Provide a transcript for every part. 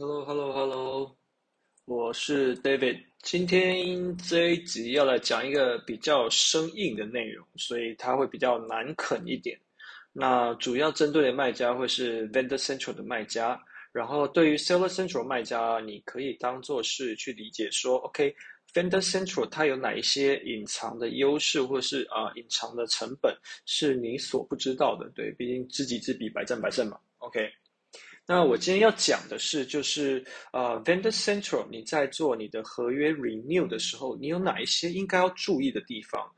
Hello，Hello，Hello，我是 David。今天这一集要来讲一个比较生硬的内容，所以它会比较难啃一点。那主要针对的卖家会是 Vendor Central 的卖家，然后对于 Seller Central 卖家，你可以当做是去理解说，OK，Vendor Central 它有哪一些隐藏的优势，或是啊、隐藏的成本是你所不知道的。对，毕竟知己知彼，百战百胜嘛。OK。那我今天要讲的是，就是呃，Vendor Central，你在做你的合约 renew 的时候，你有哪一些应该要注意的地方？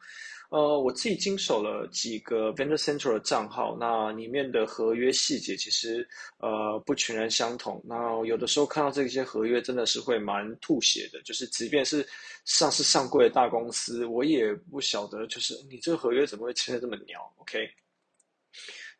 呃，我自己经手了几个 Vendor Central 的账号，那里面的合约细节其实呃不全然相同。那有的时候看到这些合约，真的是会蛮吐血的。就是即便是上市上柜的大公司，我也不晓得，就是你这个合约怎么会签得这么鸟？OK。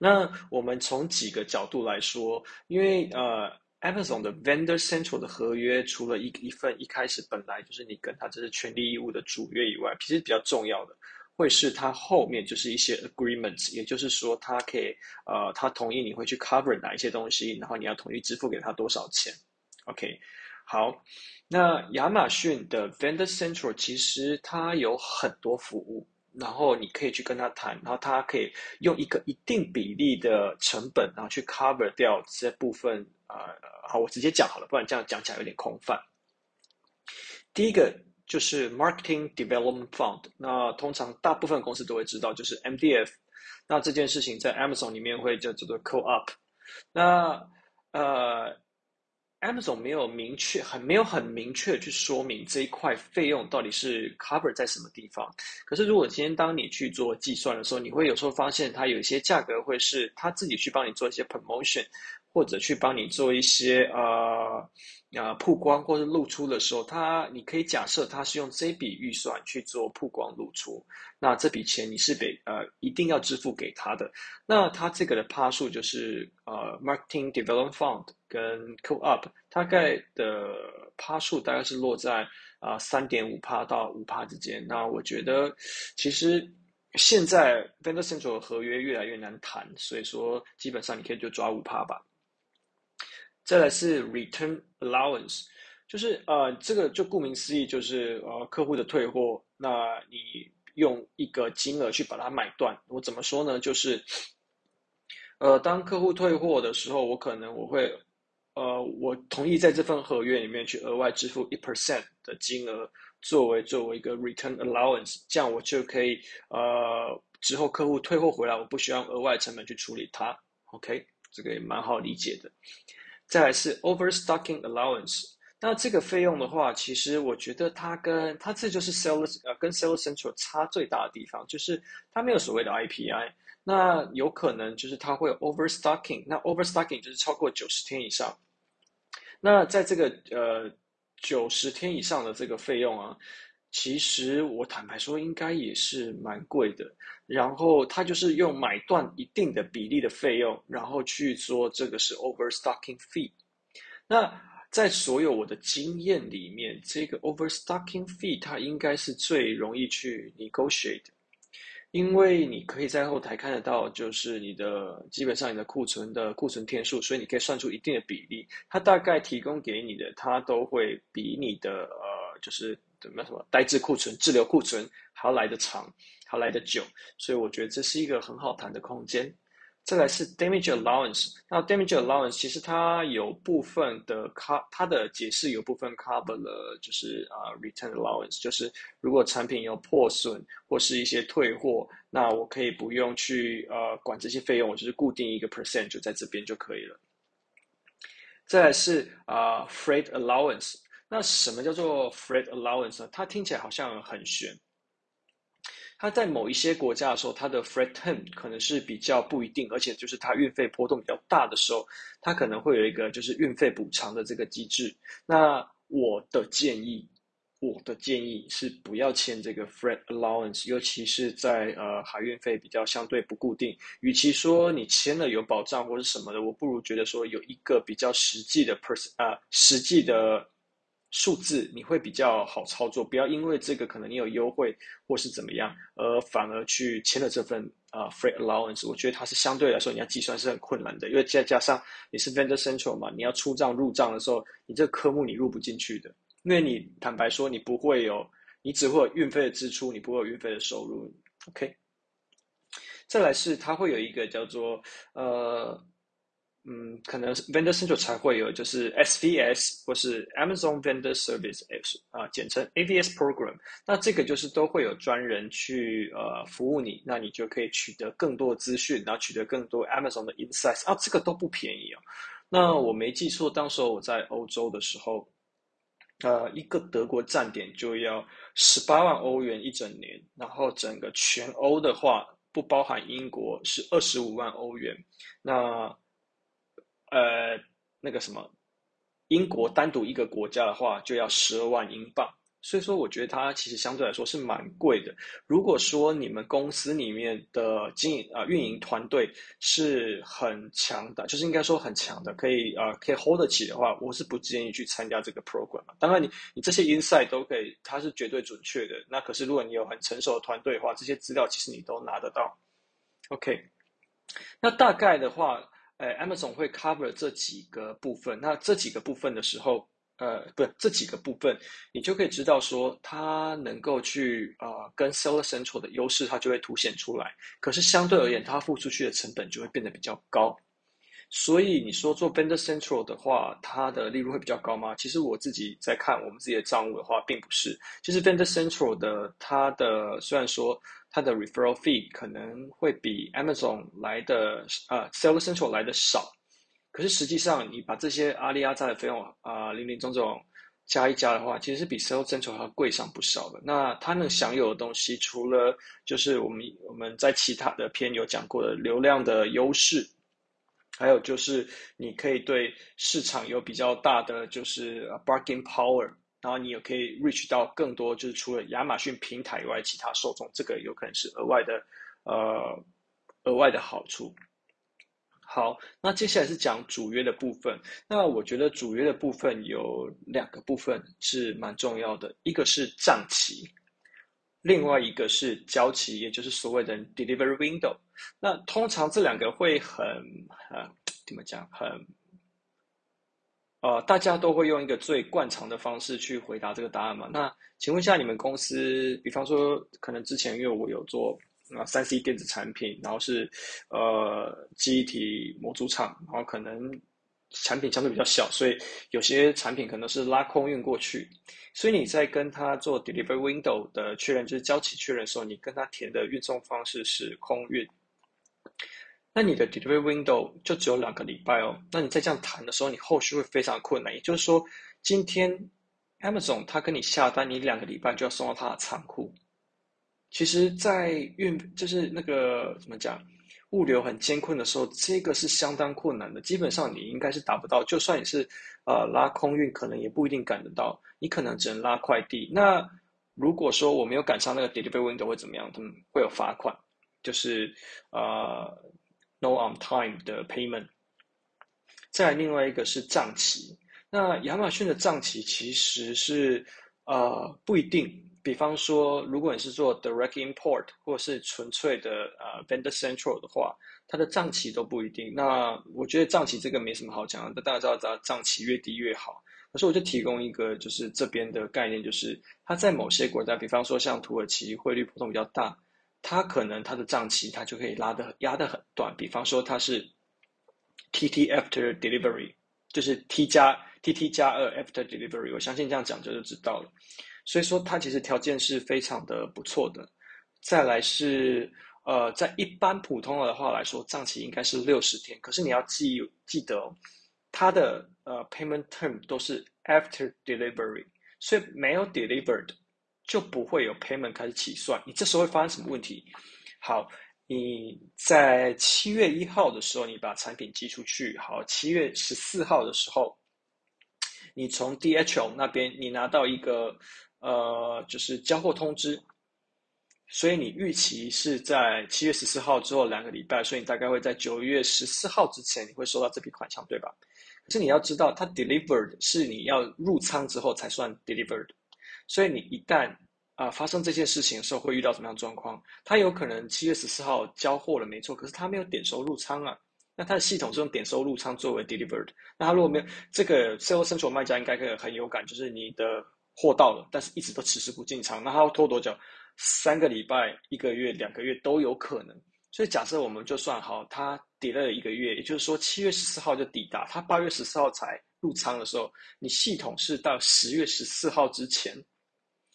那我们从几个角度来说，因为呃，Amazon 的 Vendor Central 的合约，除了一一份一开始本来就是你跟他这是权利义务的主约以外，其实比较重要的会是它后面就是一些 agreements，也就是说，他可以呃，他同意你会去 cover 哪一些东西，然后你要同意支付给他多少钱。OK，好，那亚马逊的 Vendor Central 其实它有很多服务。然后你可以去跟他谈，然后他可以用一个一定比例的成本，然后去 cover 掉这部分。呃，好，我直接讲好了，不然这样讲起来有点空泛。第一个就是 Marketing Development Fund，那通常大部分公司都会知道，就是 MDF。那这件事情在 Amazon 里面会叫做 Co-op。那呃。他们总没有明确，很没有很明确去说明这一块费用到底是 cover 在什么地方。可是如果今天当你去做计算的时候，你会有时候发现它有一些价格会是他自己去帮你做一些 promotion，或者去帮你做一些呃。啊，曝光或者露出的时候，它你可以假设它是用这笔预算去做曝光露出，那这笔钱你是得呃一定要支付给他的。那他这个的趴数就是呃，Marketing Development Fund 跟 Co-op 大概的趴数大概是落在啊三点五趴到五趴之间。那我觉得其实现在 Vendor Central 合约越来越难谈，所以说基本上你可以就抓五趴吧。再来是 return allowance，就是呃，这个就顾名思义，就是呃，客户的退货，那你用一个金额去把它买断。我怎么说呢？就是呃，当客户退货的时候，我可能我会呃，我同意在这份合约里面去额外支付一 percent 的金额，作为作为一个 return allowance，这样我就可以呃，之后客户退货回来，我不需要额外成本去处理它。OK，这个也蛮好理解的。再来是 overstocking allowance，那这个费用的话，其实我觉得它跟它这就是 Seller 呃跟 Seller Central 差最大的地方，就是它没有所谓的 IPI，那有可能就是它会 overstocking，那 overstocking 就是超过九十天以上，那在这个呃九十天以上的这个费用啊。其实我坦白说，应该也是蛮贵的。然后他就是用买断一定的比例的费用，然后去做这个是 overstocking fee。那在所有我的经验里面，这个 overstocking fee 它应该是最容易去 negotiate，因为你可以在后台看得到，就是你的基本上你的库存的库存天数，所以你可以算出一定的比例。它大概提供给你的，它都会比你的呃，就是。怎么什么呆滞库存、滞留库存还要来得长，还要来得久，所以我觉得这是一个很好谈的空间。再来是 damage allowance，那 damage allowance 其实它有部分的 co 它的解释有部分 cover 了，就是啊、uh, return allowance，就是如果产品有破损或是一些退货，那我可以不用去呃管这些费用，我就是固定一个 percent 就在这边就可以了。再来是啊、freight allowance。那什么叫做 freight allowance 呢？它听起来好像很玄。它在某一些国家的时候，它的 freight term 可能是比较不一定，而且就是它运费波动比较大的时候，它可能会有一个就是运费补偿的这个机制。那我的建议，我的建议是不要签这个 freight allowance，尤其是在呃海运费比较相对不固定。与其说你签了有保障或是什么的，我不如觉得说有一个比较实际的 pers、呃、实际的。数字你会比较好操作，不要因为这个可能你有优惠或是怎么样，而反而去签了这份呃 freight allowance，我觉得它是相对来说你要计算是很困难的，因为再加上你是 vendor central 嘛，你要出账入账的时候，你这个科目你入不进去的，因为你坦白说你不会有，你只会有运费的支出，你不会有运费的收入。OK，再来是它会有一个叫做呃。嗯，可能 Vendor Central 才会有，就是 SVS 或是 Amazon Vendor Service 啊，简称 AVS Program。那这个就是都会有专人去呃服务你，那你就可以取得更多的资讯，然后取得更多 Amazon 的 Insights 啊，这个都不便宜哦。那我没记错，当时候我在欧洲的时候，呃，一个德国站点就要十八万欧元一整年，然后整个全欧的话，不包含英国是二十五万欧元。那呃，那个什么，英国单独一个国家的话，就要十二万英镑。所以说，我觉得它其实相对来说是蛮贵的。如果说你们公司里面的经营啊、运营团队是很强的，就是应该说很强的，可以啊、可以 hold 得起的话，我是不建议去参加这个 program。当然你，你你这些 insight 都可以，它是绝对准确的。那可是如果你有很成熟的团队的话，这些资料其实你都拿得到。OK，那大概的话。呃，Amazon 会 cover 这几个部分。那这几个部分的时候，呃，不，这几个部分，你就可以知道说，它能够去啊、呃，跟 Seller Central 的优势，它就会凸显出来。可是相对而言，它付出去的成本就会变得比较高。所以你说做 Vendor Central 的话，它的利润会比较高吗？其实我自己在看我们自己的账务的话，并不是。其实 Vendor Central 的它的虽然说。它的 referral fee 可能会比 Amazon 来的呃 Seller Central 来的少，可是实际上你把这些阿里阿扎的费用啊、呃、林林总总加一加的话，其实是比 Seller Central 还要贵上不少的。那它能享有的东西，除了就是我们我们在其他的篇有讲过的流量的优势，还有就是你可以对市场有比较大的就是 bargain power。然后你也可以 reach 到更多，就是除了亚马逊平台以外，其他受众，这个有可能是额外的，呃，额外的好处。好，那接下来是讲主约的部分。那我觉得主约的部分有两个部分是蛮重要的，一个是账期，另外一个是交期，也就是所谓的 delivery window。那通常这两个会很，呃，怎么讲，很。呃，大家都会用一个最惯常的方式去回答这个答案嘛？那请问一下，你们公司，比方说，可能之前因为我有做啊三 C 电子产品，然后是呃记忆体模组厂，然后可能产品相对比较小，所以有些产品可能是拉空运过去，所以你在跟他做 delivery window 的确认，就是交期确认的时候，你跟他填的运送方式是空运。那你的 delivery window 就只有两个礼拜哦。那你在这样谈的时候，你后续会非常困难。也就是说，今天 Amazon 他跟你下单，你两个礼拜就要送到他的仓库。其实，在运就是那个怎么讲，物流很艰困的时候，这个是相当困难的。基本上你应该是达不到，就算你是呃拉空运，可能也不一定赶得到。你可能只能拉快递。那如果说我没有赶上那个 delivery window 会怎么样？他们会有罚款，就是呃。No on time 的 payment，再来另外一个是账期。那亚马逊的账期其实是呃不一定，比方说如果你是做 direct import 或是纯粹的呃 vendor central 的话，它的账期都不一定。那我觉得账期这个没什么好讲的，大家知道，知道账期越低越好。可是我就提供一个就是这边的概念，就是它在某些国家，比方说像土耳其汇率波动比较大。它可能它的账期它就可以拉得压得很短，比方说它是 T T after delivery，就是 T 加 T T 加二 after delivery，我相信这样讲就就知道了。所以说它其实条件是非常的不错的。再来是呃，在一般普通的话来说，账期应该是六十天，可是你要记记得哦，它的呃 payment term 都是 after delivery，所以没有 delivered。就不会有 payment 开始起算，你这时候会发生什么问题？好，你在七月一号的时候，你把产品寄出去，好，七月十四号的时候，你从 DHL 那边你拿到一个呃，就是交货通知，所以你预期是在七月十四号之后两个礼拜，所以你大概会在九月十四号之前你会收到这笔款项，对吧？可是你要知道，它 delivered 是你要入仓之后才算 delivered。所以你一旦啊、发生这件事情的时候会遇到什么样的状况？他有可能七月十四号交货了，没错，可是他没有点收入仓啊。那他的系统是用点收入仓作为 delivered。那他如果没有这个 Sales Central 卖家应该可以很有感，就是你的货到了，但是一直都迟迟不进仓，那他要拖多久？三个礼拜、一个月、两个月都有可能。所以假设我们就算好，他 delay 了一个月，也就是说七月十四号就抵达，他八月十四号才入仓的时候，你系统是到十月十四号之前。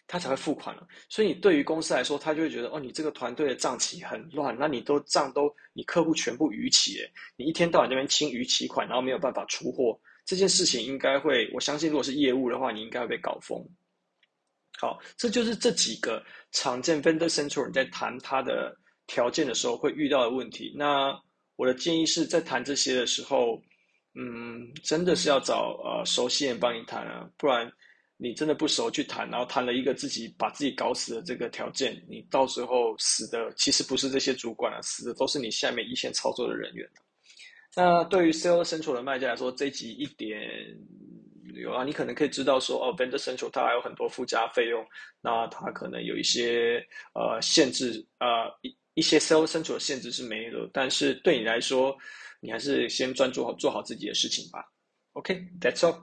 他才会付款了，所以你对于公司来说，他就会觉得哦，你这个团队的账期很乱，那你都账都你客户全部逾期，诶，你一天到晚那边清逾期款，然后没有办法出货，这件事情应该会，我相信如果是业务的话，你应该会被搞疯。好，这就是这几个常见 Vendor Central 你在谈他的条件的时候会遇到的问题。那我的建议是在谈这些的时候，嗯，真的是要找呃熟悉人帮你谈啊，不然。你真的不熟去谈，然后谈了一个自己把自己搞死的这个条件，你到时候死的其实不是这些主管啊，死的都是你下面一线操作的人员。那对于 Sales Central 的卖家来说，这一集一点有啊，你可能可以知道说，哦，Vendor Central 它还有很多附加费用，那它可能有一些呃限制呃，一、一些 Sales Central 的限制是没有，但是对你来说，你还是先专注好做好自己的事情吧。OK，that's all。